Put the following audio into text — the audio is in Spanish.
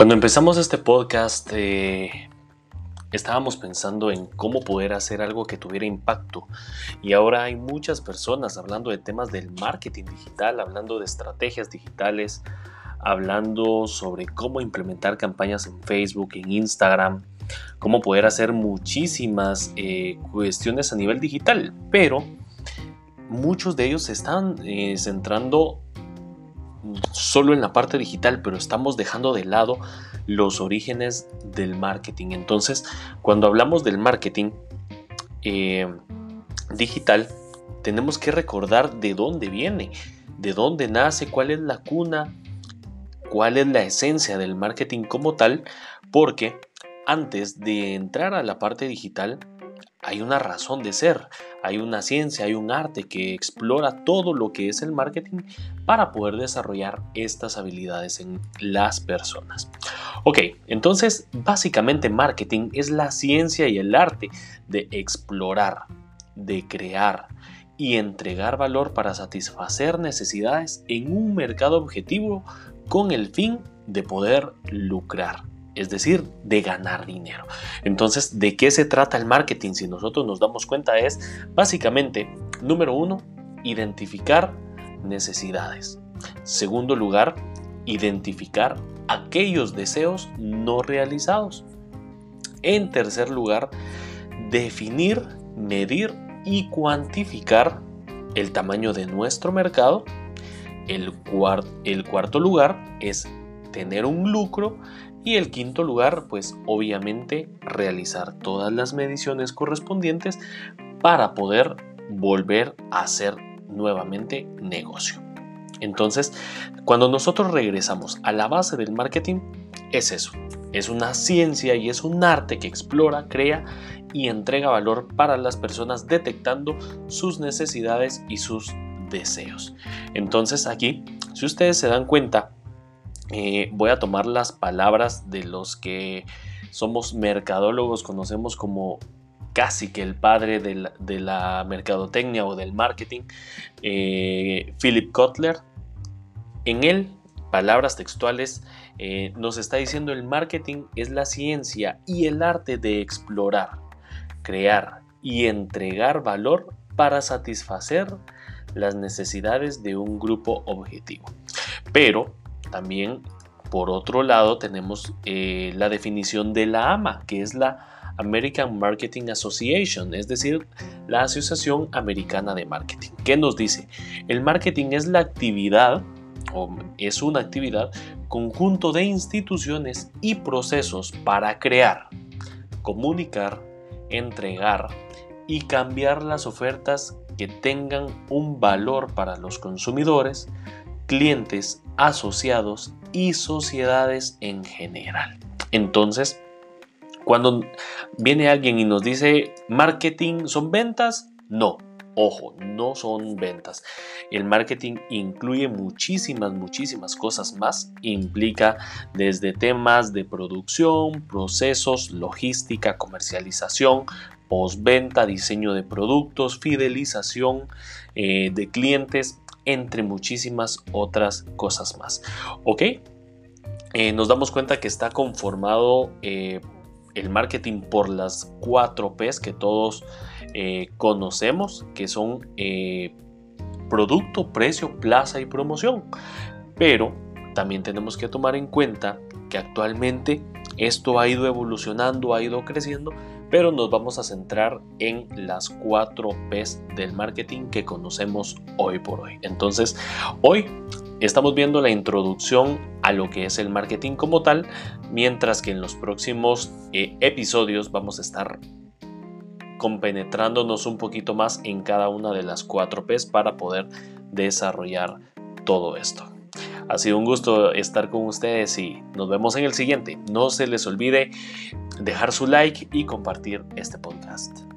Cuando empezamos este podcast eh, estábamos pensando en cómo poder hacer algo que tuviera impacto. Y ahora hay muchas personas hablando de temas del marketing digital, hablando de estrategias digitales, hablando sobre cómo implementar campañas en Facebook, en Instagram, cómo poder hacer muchísimas eh, cuestiones a nivel digital, pero muchos de ellos se están eh, centrando solo en la parte digital, pero estamos dejando de lado los orígenes del marketing. Entonces, cuando hablamos del marketing eh, digital, tenemos que recordar de dónde viene, de dónde nace, cuál es la cuna, cuál es la esencia del marketing como tal, porque antes de entrar a la parte digital, hay una razón de ser, hay una ciencia, hay un arte que explora todo lo que es el marketing para poder desarrollar estas habilidades en las personas. Ok, entonces básicamente marketing es la ciencia y el arte de explorar, de crear y entregar valor para satisfacer necesidades en un mercado objetivo con el fin de poder lucrar es decir, de ganar dinero. Entonces, ¿de qué se trata el marketing? Si nosotros nos damos cuenta es básicamente, número uno, identificar necesidades. Segundo lugar, identificar aquellos deseos no realizados. En tercer lugar, definir, medir y cuantificar el tamaño de nuestro mercado. El, el cuarto lugar es tener un lucro y el quinto lugar, pues obviamente realizar todas las mediciones correspondientes para poder volver a hacer nuevamente negocio. Entonces, cuando nosotros regresamos a la base del marketing, es eso. Es una ciencia y es un arte que explora, crea y entrega valor para las personas detectando sus necesidades y sus deseos. Entonces aquí, si ustedes se dan cuenta, eh, voy a tomar las palabras de los que somos mercadólogos, conocemos como casi que el padre de la, mercadotecnia o del marketing, eh, Philip Kotler. En él, palabras textuales, eh, nos está diciendo el marketing es la ciencia y el arte de explorar, crear y entregar valor para satisfacer las necesidades de un grupo objetivo. Pero también, por otro lado, tenemos eh, la definición de la AMA, que es la American Marketing Association, es decir, la Asociación Americana de Marketing. ¿Qué nos dice? El marketing es la actividad, o es una actividad, conjunto de instituciones y procesos para crear, comunicar, entregar y cambiar las ofertas que tengan un valor para los consumidores, clientes, asociados y sociedades en general. Entonces, cuando viene alguien y nos dice marketing son ventas, no. Ojo, no son ventas. El marketing incluye muchísimas, muchísimas cosas más. Implica desde temas de producción, procesos, logística, comercialización, postventa, diseño de productos, fidelización eh, de clientes, entre muchísimas otras cosas más. ¿Ok? Eh, nos damos cuenta que está conformado eh, el marketing por las cuatro P's que todos eh, conocemos, que son producto, precio, plaza y promoción. Pero también tenemos que tomar en cuenta que actualmente esto ha ido evolucionando, ha ido creciendo, pero nos vamos a centrar en las cuatro P's del marketing que conocemos hoy por hoy. Entonces, hoy estamos viendo la introducción a lo que es el marketing como tal, mientras que en los próximos eh, episodios vamos a estar compenetrándonos un poquito más en cada una de las cuatro P's para poder desarrollar todo esto. Ha sido un gusto estar con ustedes y nos vemos en el siguiente. No se les olvide dejar su like y compartir este podcast.